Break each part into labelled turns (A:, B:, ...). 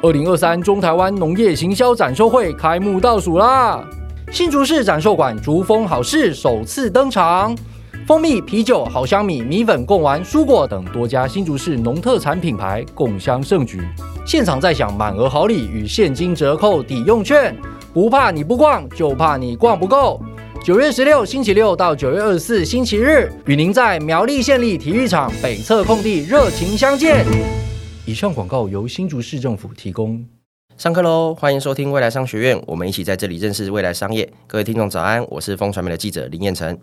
A: 二零二三中台湾农业行销展售会开幕倒数啦！新竹市展售馆竹风好事首次登场，蜂蜜、啤酒、好香米、米粉、贡丸、蔬果等多家新竹市农特产品牌共襄盛举，现场再享满额好礼与现金折扣抵用券，不怕你不逛，就怕你逛不够。九月十六星期六到九月二十四星期日，与您在苗栗县立体育场北侧空地热情相见。以上广告由新竹市政府提供。
B: 上课喽！欢迎收听未来商学院，我们一起在这里认识未来商业。各位听众早安，我是风传媒的记者林彦成。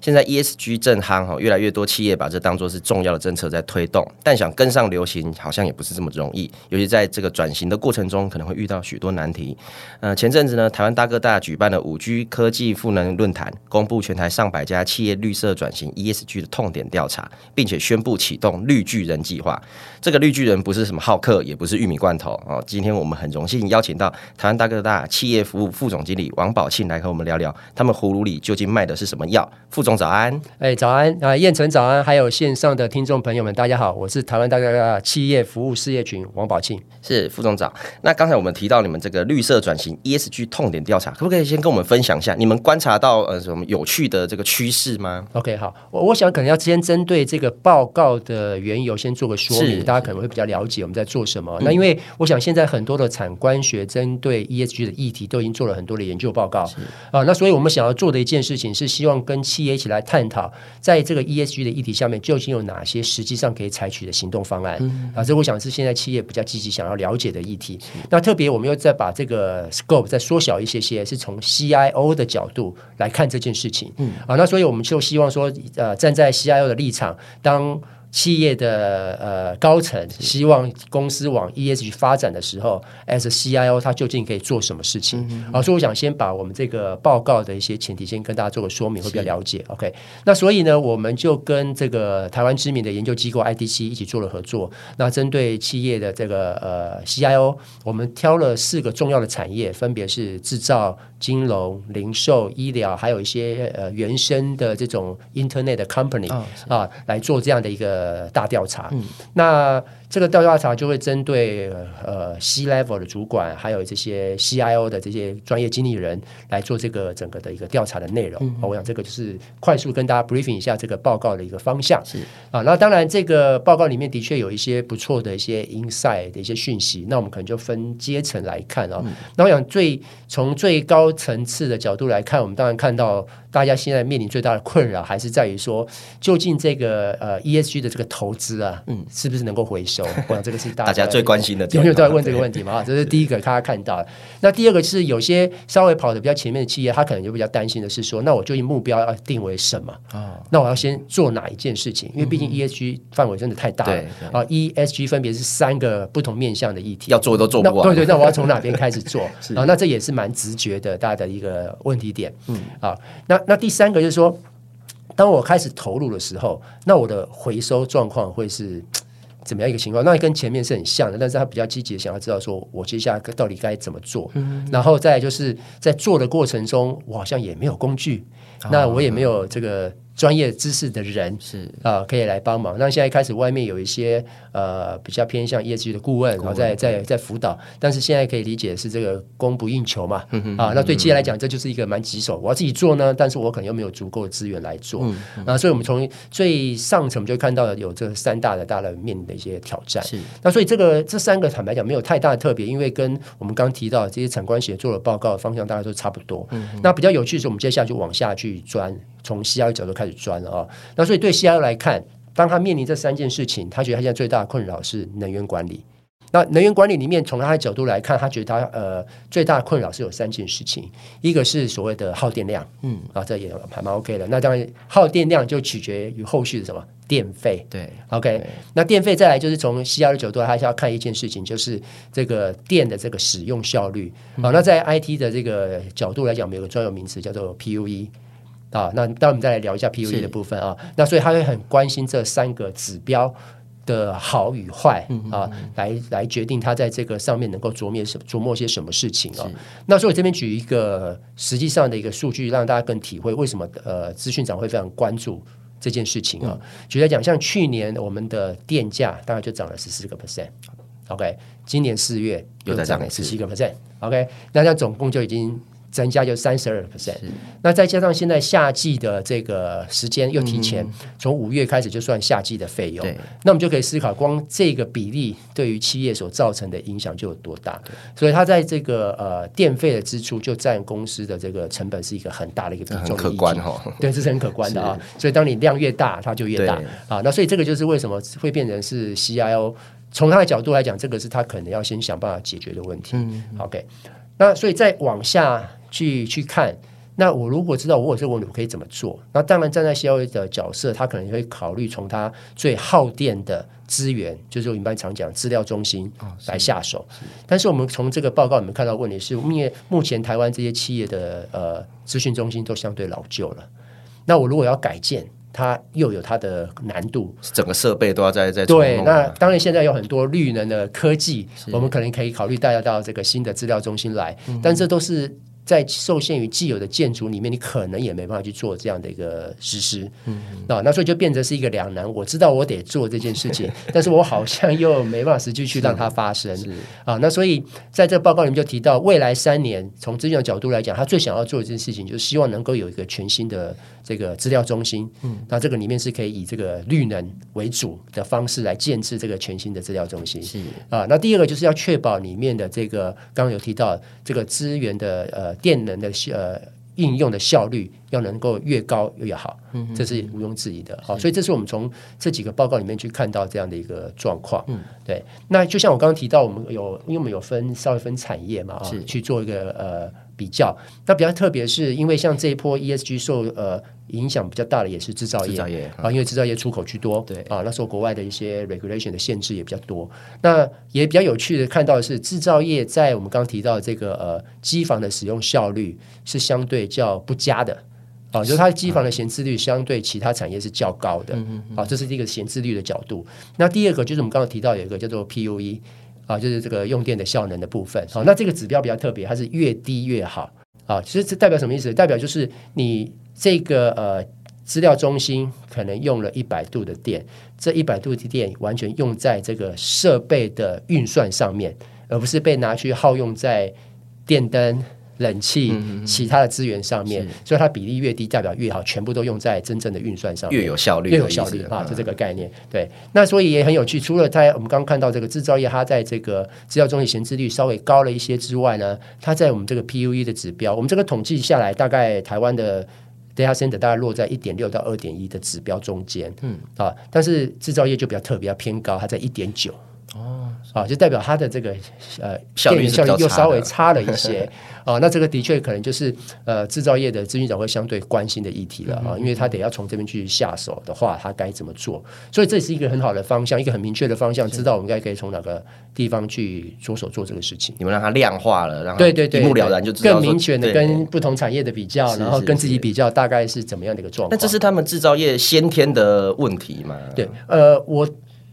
B: 现在 ESG 正夯哈，越来越多企业把这当作是重要的政策在推动，但想跟上流行，好像也不是这么容易。尤其在这个转型的过程中，可能会遇到许多难题。呃，前阵子呢，台湾大哥大举办了五 G 科技赋能论坛，公布全台上百家企业绿色转型 ESG 的痛点调查，并且宣布启动绿巨人计划。这个绿巨人不是什么浩克，也不是玉米罐头哦。今天我们很荣幸邀请到台湾大哥大企业服务副总经理王宝庆来和我们聊聊，他们葫芦里究竟卖的是什么药？副总早安，
C: 哎，早安啊，燕城早安，还有线上的听众朋友们，大家好，我是台湾大哥大企业服务事业群王宝庆，
B: 是副总长。那刚才我们提到你们这个绿色转型 ESG 痛点调查，可不可以先跟我们分享一下，你们观察到呃什么有趣的这个趋势吗
C: ？OK，好，我我想可能要先针对这个报告的缘由先做个说明，大家可能会比较了解我们在做什么。那因为我想现在很多的产官学针对 ESG 的议题都已经做了很多的研究报告。啊，那所以我们想要做的一件事情是希望跟企业一起来探讨，在这个 ESG 的议题下面究竟有哪些实际上可以采取的行动方案啊？这我想是现在企业比较积极想要了解的议题。那特别我们又再把这个 scope 再缩小一些些，是从 CIO 的角度来看这件事情。嗯啊，那所以我们就希望说，呃，站在 CIO 的立场，当企业的呃高层希望公司往 ESG 发展的时候，as a CIO，他究竟可以做什么事情？嗯嗯、啊，所以我想先把我们这个报告的一些前提先跟大家做个说明，会比较了解。OK，那所以呢，我们就跟这个台湾知名的研究机构 IDC 一起做了合作。那针对企业的这个呃 CIO，我们挑了四个重要的产业，分别是制造、金融、零售、医疗，还有一些呃原生的这种 Internet 的 company、哦、啊，来做这样的一个。呃，大调查，嗯、那。这个调查就会针对呃 C level 的主管，还有这些 CIO 的这些专业经理人来做这个整个的一个调查的内容。嗯、我想这个就是快速跟大家 briefing 一下这个报告的一个方向。是啊，那当然这个报告里面的确有一些不错的一些 insight 的一些讯息。那我们可能就分阶层来看啊。嗯、那我想最从最高层次的角度来看，我们当然看到大家现在面临最大的困扰还是在于说，究竟这个呃 ESG 的这个投资啊，嗯，是不是能够回收？我想 这个是大家，
B: 最关心的，
C: 有没有都在问这个问题嘛？啊，这是第一个，大家看到的。那第二个是有些稍微跑得比较前面的企业，他可能就比较担心的是说，那我究竟目标要定为什么？啊，那我要先做哪一件事情？因为毕竟 ESG 范围真的太大了。啊，ESG 分别是三个不同面向的议题，
B: 要做都做不完。
C: 对对，那我要从哪边开始做？啊，那这也是蛮直觉的，大家的一个问题点。嗯，啊，那那第三个就是说，当我开始投入的时候，那我的回收状况会是。怎么样一个情况？那跟前面是很像的，但是他比较积极的想要知道说，我接下来到底该怎么做。嗯、然后再就是在做的过程中，我好像也没有工具，哦、那我也没有这个。专业知识的人是啊、呃，可以来帮忙。那现在开始，外面有一些呃比较偏向 ESG 的顾问，然后在在在辅导。但是现在可以理解是这个供不应求嘛？嗯、啊，那对企业来讲，这就是一个蛮棘手。我要自己做呢，但是我可能又没有足够的资源来做。啊，所以我们从最上层就看到了有这三大的大的面临的一些挑战。是。那所以这个这三个坦白讲没有太大的特别，因为跟我们刚提到的这些产官协做的报告方向大概都差不多。嗯、那比较有趣的是，我们接下来就往下去钻。从 CIO 角度开始钻了啊，那所以对 CIO 来看，当他面临这三件事情，他觉得他现在最大的困扰是能源管理。那能源管理里面，从他的角度来看，他觉得他呃最大的困扰是有三件事情，一个是所谓的耗电量，嗯啊，这也还蛮 OK 的。那当然耗电量就取决于后续的什么电费，对，OK 对。那电费再来就是从 CIO 的角度，他是要看一件事情，就是这个电的这个使用效率。好、嗯，那在 IT 的这个角度来讲，我们有个专有名词叫做 PUE。啊，那待会我们再来聊一下 PUE 的部分啊。那所以他会很关心这三个指标的好与坏、啊，来来决定他在这个上面能够琢磨什琢磨些什么事情啊。那所以我这边举一个实际上的一个数据，让大家更体会为什么呃资讯长会非常关注这件事情啊。嗯、举例来讲，像去年我们的电价大概就涨了十四个 percent。OK，今年四月
B: 又再涨十
C: 七个 percent，OK，那这样总共就已经。增加就三十二 percent，那再加上现在夏季的这个时间又提前，从五月开始就算夏季的费用，那我们就可以思考，光这个比例对于企业所造成的影响就有多大。所以它在这个呃电费的支出就占公司的这个成本是一个很大的一个比重，
B: 可观哈。
C: 对，这是很可观的啊。所以当你量越大，它就越大啊。那所以这个就是为什么会变成是 CIO 从他的角度来讲，这个是他可能要先想办法解决的问题。嗯，OK，那所以再往下。去去看，那我如果知道我有这个问题，我可以怎么做？那当然站在 CIO 的角色，他可能会考虑从他最耗电的资源，就是我们一般常讲资料中心来下手。哦、是但是我们从这个报告里面看到问题是，因为目前台湾这些企业的呃资讯中心都相对老旧了，那我如果要改建，它又有它的难度，
B: 整个设备都要在在
C: 对。那当然现在有很多绿能的科技，我们可能可以考虑带到这个新的资料中心来，嗯、但这都是。在受限于既有的建筑里面，你可能也没办法去做这样的一个实施，嗯。那所以就变成是一个两难。我知道我得做这件事情，但是我好像又没办法实际去让它发生，啊，那所以在这个报告里面就提到，未来三年从资讯的角度来讲，他最想要做的这件事情，就是希望能够有一个全新的这个资料中心，嗯，那这个里面是可以以这个绿能为主的方式来建置这个全新的资料中心，是。啊，那第二个就是要确保里面的这个刚刚有提到这个资源的呃。电能的呃应用的效率要能够越高越好，这是毋庸置疑的。好，所以这是我们从这几个报告里面去看到这样的一个状况。嗯，对。那就像我刚刚提到，我们有因为我们有分稍微分产业嘛，是去做一个呃。比较，那比较特别是因为像这一波 ESG 受呃影响比较大的也是制造业，啊，因为制造业出口居多，对啊，那时候国外的一些 regulation 的限制也比较多。那也比较有趣的看到的是，制造业在我们刚刚提到的这个呃机房的使用效率是相对较不佳的啊，就是它机房的闲置率相对其他产业是较高的，啊，这是一个闲置率的角度。那第二个就是我们刚刚提到有一个叫做 PUE。啊，就是这个用电的效能的部分。好，那这个指标比较特别，它是越低越好。啊，其实这代表什么意思？代表就是你这个呃资料中心可能用了一百度的电，这一百度的电完全用在这个设备的运算上面，而不是被拿去耗用在电灯。冷气、其他的资源上面，嗯、所以它比例越低，代表越好，全部都用在真正的运算上面，
B: 越有效率，
C: 越有效率啊，就这个概念。对，那所以也很有趣。除了在我们刚刚看到这个制造业，它在这个制造中的闲置率稍微高了一些之外呢，它在我们这个 PUE 的指标，我们这个统计下来，大概台湾的 data center 大概落在一点六到二点一的指标中间。嗯啊，但是制造业就比较特别，要偏高，它在一点九。哦，啊，就代表它的这个呃
B: 效率
C: 效率又稍微差了一些啊。那这个的确可能就是呃制造业的资讯长会相对关心的议题了啊，因为他得要从这边去下手的话，他该怎么做？所以这是一个很好的方向，一个很明确的方向，知道我们该可以从哪个地方去着手做这个事情。
B: 你们让它量化了，然后
C: 对对对，
B: 一目了然就知道
C: 更明确的跟不同产业的比较，然后跟自己比较，大概是怎么样的一个状况？
B: 那这是他们制造业先天的问题吗？
C: 对，呃，我。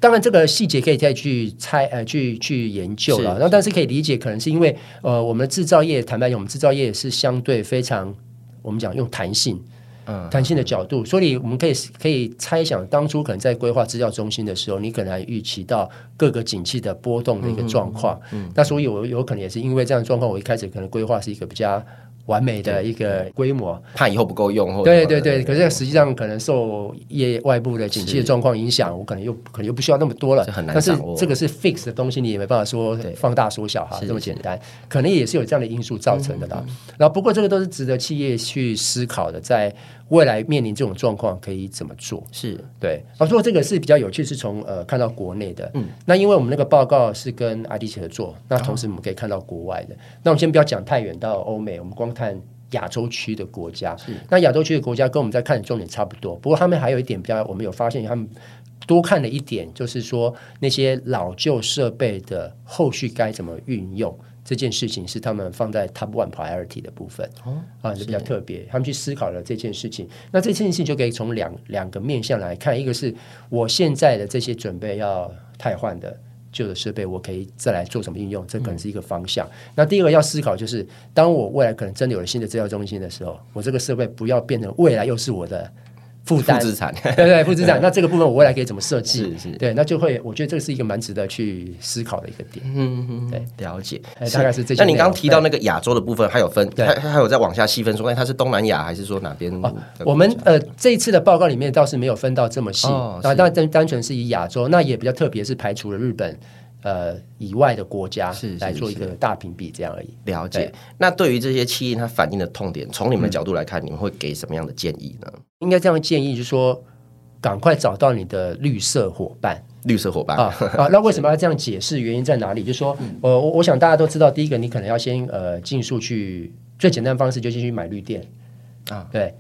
C: 当然，这个细节可以再去猜呃，去去研究了。然后，但是可以理解，可能是因为呃，我们的制造业坦白讲，我们制造业是相对非常我们讲用弹性，嗯，弹性的角度，所以我们可以可以猜想，当初可能在规划资料中心的时候，你可能还预期到各个景气的波动的一个状况。嗯，嗯，嗯，那所以我有可能也是因为这样的状况，我一开始可能规划是一个比较。完美的一个规模，
B: 怕以后不够用。
C: 对对对，可是实际上可能受业外部的景气的状况影响，我可能又可能又不需要那么多了。但是这个是 fix 的东西，你也没办法说放大缩小哈，这么简单，可能也是有这样的因素造成的啦。然后不过这个都是值得企业去思考的，在。未来面临这种状况可以怎么做？是对。啊，不过这个是比较有趣，是从呃看到国内的。嗯，那因为我们那个报告是跟 IDC 合作，那同时我们可以看到国外的。哦、那我们先不要讲太远到欧美，我们光看亚洲区的国家。是那亚洲区的国家跟我们在看的重点差不多，不过他们还有一点比较，我们有发现他们多看了一点，就是说那些老旧设备的后续该怎么运用。这件事情是他们放在 top one priority 的部分，哦、啊，就比较特别。他们去思考了这件事情，那这件事情就可以从两两个面向来看，一个是我现在的这些准备要汰换的旧的设备，我可以再来做什么应用，这可能是一个方向。嗯、那第二个要思考就是，当我未来可能真的有了新的资料中心的时候，我这个设备不要变成未来又是我的
B: 负资产，
C: 对对，负资产。那这个部分我未来可以怎么设计？
B: 是是，
C: 对，那就会，我觉得这是一个蛮值得去思考的一个点。
B: 嗯嗯，
C: 对，
B: 了解，
C: 大概是这些。
B: 那你刚刚提到那个亚洲的部分，还有分，
C: 对，
B: 还还有再往下细分说，哎，它是东南亚还是说哪边？
C: 哦，我们呃这一次的报告里面倒是没有分到这么细，啊，当然单单纯是以亚洲，那也比较特别，是排除了日本。呃，以外的国家是来做一个大评比，这样而已。
B: 了解。那对于这些企业，它反映的痛点，从你们的角度来看，嗯，你们会给什么样的建议呢？
C: 应该这样建议，就是说，赶快找到你的绿色伙伴。
B: 绿色伙伴
C: 啊啊！那为什么要这样解释？原因在哪里？就是说，呃，我我想大家都知道，第一个，你可能要先呃，尽速去最简单的方式，就先去买绿电啊，对。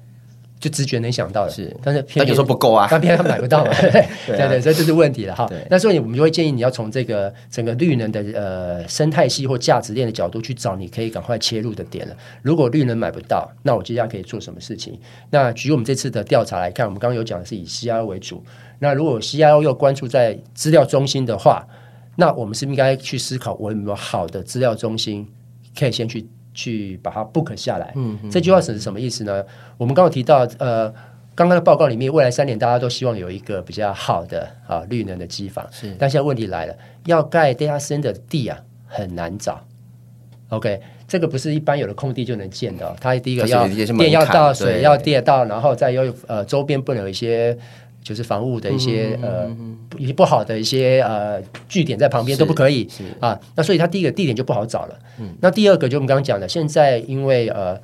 C: 就直觉能想到的，是，但是偏偏
B: 说不够啊，
C: 但偏偏买不到嘛，对对，所以这是问题了哈。那所以我们就会建议你要从这个整个绿能的呃生态系或价值链的角度去找，你可以赶快切入的点了。如果绿能买不到，那我接下来可以做什么事情？那举我们这次的调查来看，我们刚刚有讲的是以 CIO 为主。那如果 CIO 又关注在资料中心的话，那我们是不是应该去思考，我有没有好的资料中心可以先去。去把它 book 下来。嗯，这句话是什么意思呢？我们刚刚提到，呃，刚刚的报告里面，未来三年大家都希望有一个比较好的啊绿能的机房。是，但现在问题来了，要盖 data center 的地啊，很难找。OK，这个不是一般有的空地就能建的。它第一个要电要到，水要电到，然后再有呃周边不能有一些。就是房屋的一些、嗯、呃一些不好的一些呃据点在旁边都不可以啊，那所以它第一个地点就不好找了。嗯、那第二个就我们刚刚讲的，现在因为呃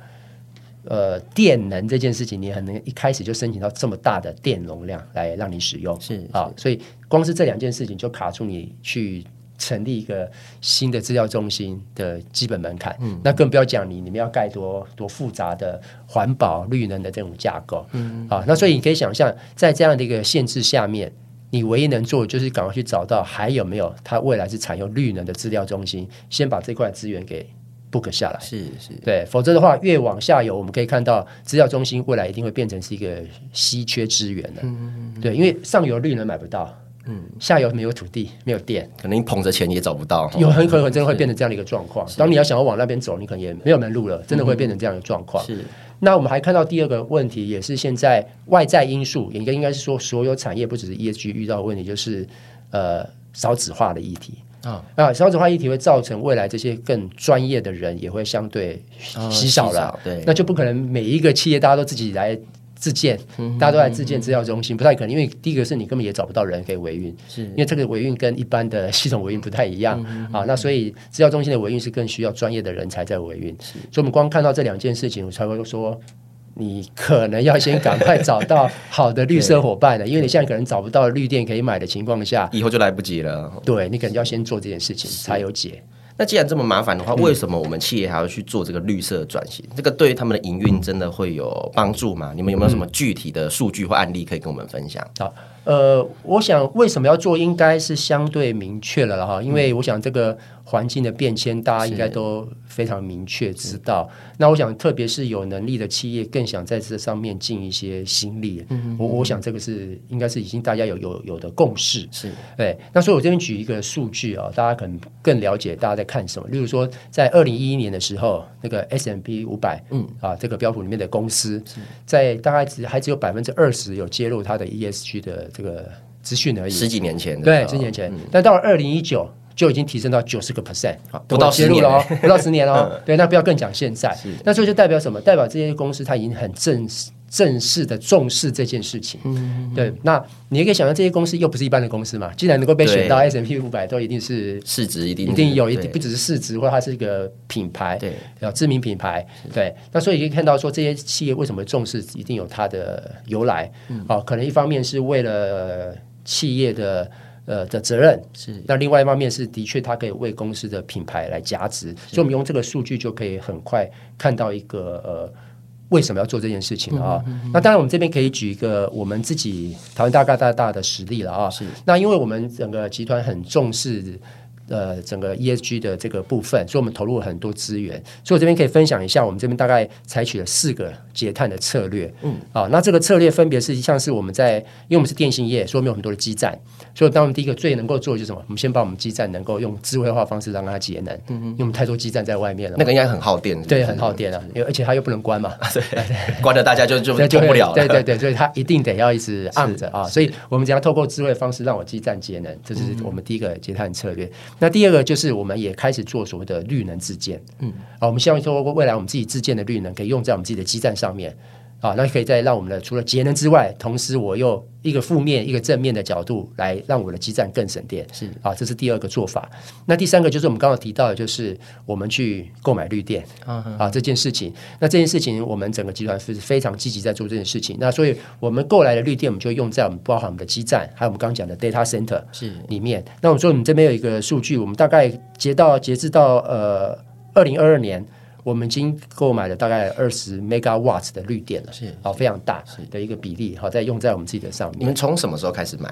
C: 呃电能这件事情，你很能一开始就申请到这么大的电容量来让你使用，是啊，所以光是这两件事情就卡住你去。成立一个新的资料中心的基本门槛，嗯，那更不要讲你你们要盖多多复杂的环保绿能的这种架构，嗯，啊，那所以你可以想象，在这样的一个限制下面，你唯一能做的就是赶快去找到还有没有它未来是采用绿能的资料中心，先把这块资源给 book 下来，是是，对，否则的话越往下游，我们可以看到资料中心未来一定会变成是一个稀缺资源的，嗯，对，因为上游绿能买不到。嗯，下游没有土地，没有电，
B: 可能你捧着钱也找不到，
C: 有很可能真的会变成这样的一个状况。当你要想要往那边走，你可能也没有门路了，真的会变成这样的状况。是。那我们还看到第二个问题，也是现在外在因素，应该应该是说所有产业不只是 ESG 遇到的问题，就是呃少子化的议题啊啊，少子化议题会造成未来这些更专业的人也会相对稀少了，对，那就不可能每一个企业大家都自己来。自建，大家都来自建资料中心，不太可能，因为第一个是你根本也找不到人可以维运，是因为这个维运跟一般的系统维运不太一样啊。那所以资料中心的维运是更需要专业的人才在维运，所以我们光看到这两件事情，我才会说你可能要先赶快找到好的绿色伙伴了，因为你现在可能找不到绿电可以买的情况下，
B: 以后就来不及了。
C: 对，你可能要先做这件事情才有解。
B: 那既然这么麻烦的话，为什么我们企业还要去做这个绿色转型？嗯、这个对于他们的营运真的会有帮助吗？你们有没有什么具体的数据或案例可以跟我们分享？
C: 好，呃，我想为什么要做，应该是相对明确了哈，因为我想这个。环境的变迁，大家应该都非常明确知道。那我想，特别是有能力的企业，更想在这上面尽一些心力。嗯，我我想这个是应该是已经大家有有有的共识。是，对。那所以我这边举一个数据啊，大家可能更了解大家在看什么。例如说，在二零一一年的时候，那个 S M P 五百，嗯啊，这个标普里面的公司，在大概只还只有百分之二十有揭露它的 ESG 的这个资讯而已。
B: 十几年前，
C: 对，十几年前。但到了二零一九。就已经提升到九十个 percent，
B: 不到十年了哦，
C: 不到十年哦。对，那不要更讲现在。那这就代表什么？代表这些公司它已经很正式、正式的重视这件事情。嗯，对。那你也可以想象，这些公司又不是一般的公司嘛，既然能够被选到 S M P 五百，都一定是
B: 市值一定
C: 一定有一定，不只是市值，或者它是一个品牌，对，要知名品牌。对。那所以可以看到，说这些企业为什么重视，一定有它的由来。嗯。哦，可能一方面是为了企业的。呃的责任是，那另外一方面是的确，它可以为公司的品牌来加值，所以我们用这个数据就可以很快看到一个呃为什么要做这件事情啊、哦嗯嗯嗯。那当然，我们这边可以举一个我们自己台湾大概大大的实例了啊。是，那因为我们整个集团很重视呃整个 ESG 的这个部分，所以我们投入了很多资源。所以我这边可以分享一下，我们这边大概采取了四个节碳的策略。嗯，啊，那这个策略分别是像是我们在，因为我们是电信业，所以我们有很多的基站，所以当我们第一个最能够做的就是什么？我们先把我们基站能够用智慧化方式让它节能。嗯，因为我们太多基站在外面了，
B: 那个应该很耗电。
C: 对，很耗电啊，因为而且它又不能关嘛。对，
B: 关了大家就就 就不了了。
C: 对对对，所以它一定得要一直按着啊。所以我们只要透过智慧方式让我基站节能，这是我们第一个节碳策略。那第二个就是我们也开始做所谓的绿能自建。嗯，啊，我们希望说未来我们自己自建的绿能可以用在我们自己的基站上面。啊，那可以再让我们的除了节能之外，同时我又一个负面一个正面的角度来让我的基站更省电。是啊，这是第二个做法。那第三个就是我们刚刚提到的，就是我们去购买绿电啊啊这件事情。那这件事情我们整个集团是非常积极在做这件事情。那所以我们购来的绿电，我们就用在我们包含我们的基站，还有我们刚刚讲的 data center 是里面。那我们说我们这边有一个数据，我们大概截到截至到呃二零二二年。我们已经购买了大概二十 megawatts 的绿电了，是好非常大的一个比例，好在用在我们自己的上面。
B: 你们从什么时候开始买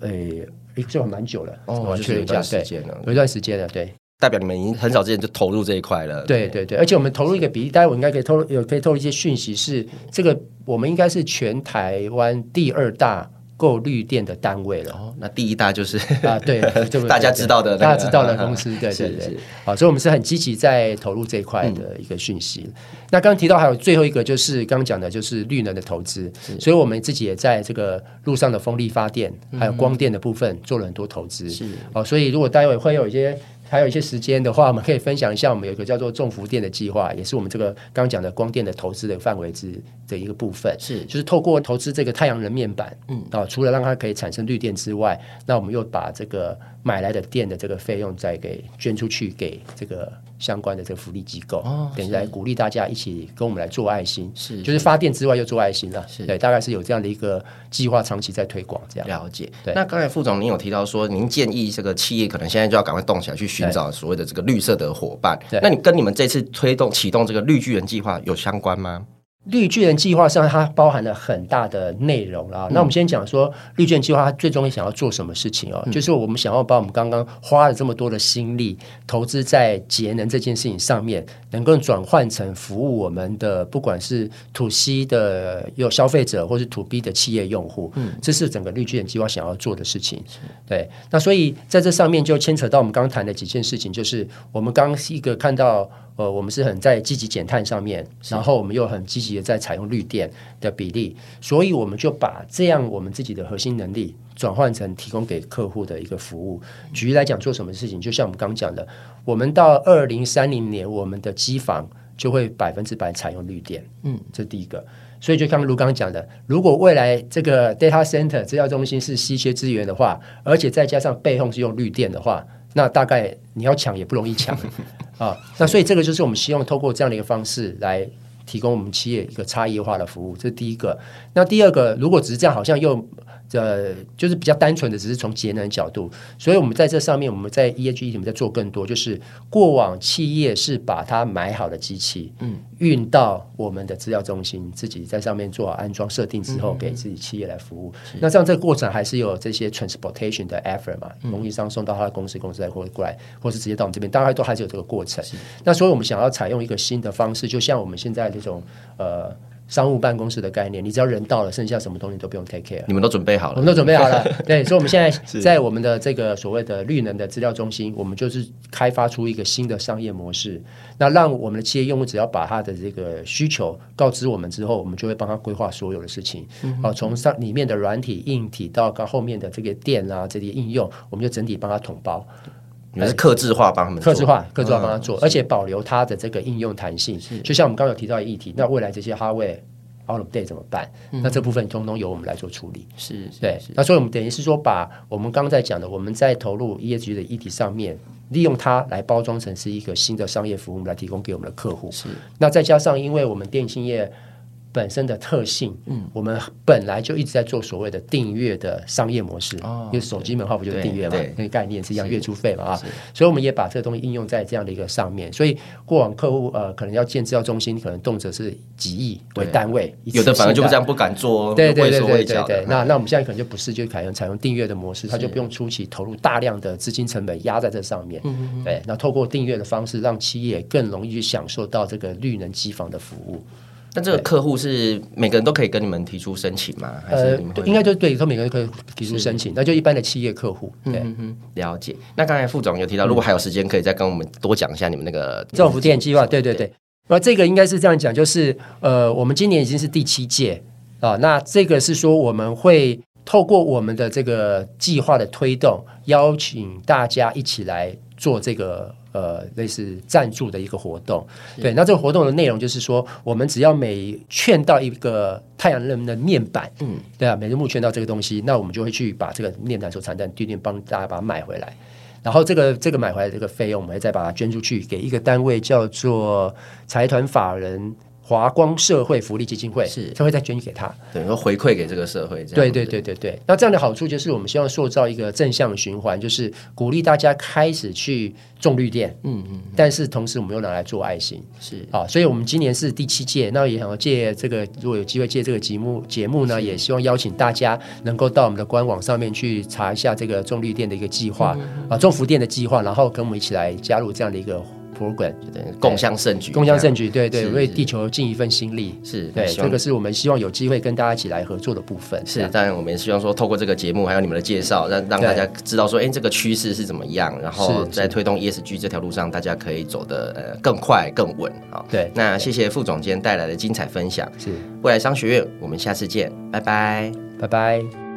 B: 的？
C: 诶，就蛮久了，
B: 哦，确认一段时间了，
C: 有一段时间了，对，
B: 代表你们已经很早之前就投入这一块了。
C: 对对对，而且我们投入一个比例，待会我应该可以透露，有可以透露一些讯息，是这个我们应该是全台湾第二大。购绿电的单位了，
B: 哦，那第一大就是
C: 啊，对，
B: 大家知道的，
C: 大家知道的公司，对对对，好，所以我们是很积极在投入这一块的一个讯息。嗯、那刚刚提到还有最后一个，就是刚刚讲的，就是绿能的投资，所以我们自己也在这个路上的风力发电，还有光电的部分做了很多投资，是，哦，所以如果待会会有一些。还有一些时间的话，我们可以分享一下，我们有一个叫做“重福电”的计划，也是我们这个刚刚讲的光电的投资的范围之的一个部分。是，就是透过投资这个太阳能面板，嗯，啊，除了让它可以产生绿电之外，那我们又把这个买来的电的这个费用再给捐出去给这个。相关的这个福利机构，哦、等于来鼓励大家一起跟我们来做爱心，是，就是发电之外又做爱心了，是对，大概是有这样的一个计划，长期在推广这样。
B: 了解。对，那刚才副总您有提到说，您建议这个企业可能现在就要赶快动起来，去寻找所谓的这个绿色的伙伴。对，那你跟你们这次推动启动这个绿巨人计划有相关吗？
C: 绿巨人计划上，它包含了很大的内容啦。嗯、那我们先讲说，绿巨人计划它最终想要做什么事情哦？嗯、就是我们想要把我们刚刚花了这么多的心力，投资在节能这件事情上面，能够转换成服务我们的，不管是 to C 的有消费者，或是 to B 的企业用户。嗯，这是整个绿巨人计划想要做的事情。对，那所以在这上面就牵扯到我们刚刚谈的几件事情，就是我们刚一个看到。呃，我们是很在积极减碳上面，然后我们又很积极的在采用绿电的比例，所以我们就把这样我们自己的核心能力转换成提供给客户的一个服务。举例来讲，做什么事情？就像我们刚讲的，我们到二零三零年，我们的机房就会百分之百采用绿电。嗯，这第一个。所以就像如刚刚讲的，如果未来这个 data center 资料中心是稀缺资源的话，而且再加上背后是用绿电的话，那大概你要抢也不容易抢。啊，那所以这个就是我们希望透过这样的一个方式来提供我们企业一个差异化的服务，这是第一个。那第二个，如果只是这样，好像又。呃，就是比较单纯的，只是从节能角度，所以我们在这上面，我们在 EHG 里面在做更多，就是过往企业是把它买好的机器，嗯，运到我们的资料中心，自己在上面做好安装设定之后，给自己企业来服务。嗯、那这样这个过程还是有这些 transportation 的 effort 嘛，供应商送到他的公司，公司再过过来，或是直接到我们这边，大概都还是有这个过程。那所以我们想要采用一个新的方式，就像我们现在这种呃。商务办公室的概念，你只要人到了，剩下什么东西都不用 take care。
B: 你们都准备好了，
C: 我们都准备好了。对，所以我们现在在我们的这个所谓的绿能的资料中心，我们就是开发出一个新的商业模式。那让我们的企业用户只要把他的这个需求告知我们之后，我们就会帮他规划所有的事情。好，从上里面的软体、硬体到后面的这个电啊这些应用，我们就整体帮他统包。
B: 你们是克制化帮他们
C: 克，制化、克制化帮他做，而且保留它的这个应用弹性。就像我们刚刚有提到的议题，那未来这些 hardware out of date 怎么办？那这部分通通由我们来做处理。是，对。那所以我们等于是说，把我们刚刚在讲的，我们在投入 ESG 的议题上面，利用它来包装成是一个新的商业服务，来提供给我们的客户。是。那再加上，因为我们电信业本身的特性，嗯，我们本来就一直在做所谓的订阅的商业模式，
B: 哦，
C: 因为手机门号不就是订阅嘛，那个概念是一样，月租费嘛啊，所以我们也把这个东西应用在这样的一个上面。所以过往客户呃可能要建制造中心，可能动辄是几亿为单位，
B: 有的反而就不这样不敢做，
C: 对对对对对对。那那我们现在可能就不是，就采用采用订阅的模式，它就不用初期投入大量的资金成本压在这上面，嗯嗯对，那透过订阅的方式，让企业更容易去享受到这个绿能机房的服务。
B: 那这个客户是每个人都可以跟你们提出申请吗？还是
C: 呃，应该就对，说每个人可以提出申请，那就一般的企业客户。对，
B: 嗯哼，了解。那刚才副总有提到，如果还有时间，可以再跟我们多讲一下你们那个
C: 政府电计划。对对对，那这个应该是这样讲，就是呃，我们今年已经是第七届啊，那这个是说我们会透过我们的这个计划的推动，邀请大家一起来做这个。呃，类似赞助的一个活动，对，那这个活动的内容就是说，我们只要每劝到一个太阳能的面板，嗯，对啊，每日募劝到这个东西，那我们就会去把这个面板所产生的电电帮大家把它买回来，然后这个这个买回来的这个费用，我们会再把它捐出去给一个单位，叫做财团法人。华光社会福利基金会是，他会再捐给他，
B: 等于说回馈给这个社会。
C: 对对对对对。那这样的好处就是，我们希望塑造一个正向循环，就是鼓励大家开始去种绿电。嗯嗯。但是同时，我们又拿来做爱心。是啊，所以我们今年是第七届，那也想要借这个，如果有机会借这个节目节目呢，也希望邀请大家能够到我们的官网上面去查一下这个种绿电的一个计划啊，种福电的计划，然后跟我们一起来加入这样的一个。Program
B: 共襄盛举，
C: 共襄盛举，对对，为地球尽一份心力，
B: 是
C: 对，这个是我们希望有机会跟大家一起来合作的部分。
B: 是，当然我们也希望说，透过这个节目，还有你们的介绍，让让大家知道说，哎，这个趋势是怎么样，然后在推动 ESG 这条路上，大家可以走得呃更快更稳。好，
C: 对，
B: 那谢谢副总监带来的精彩分享。是，未来商学院，我们下次见，拜拜，
C: 拜拜。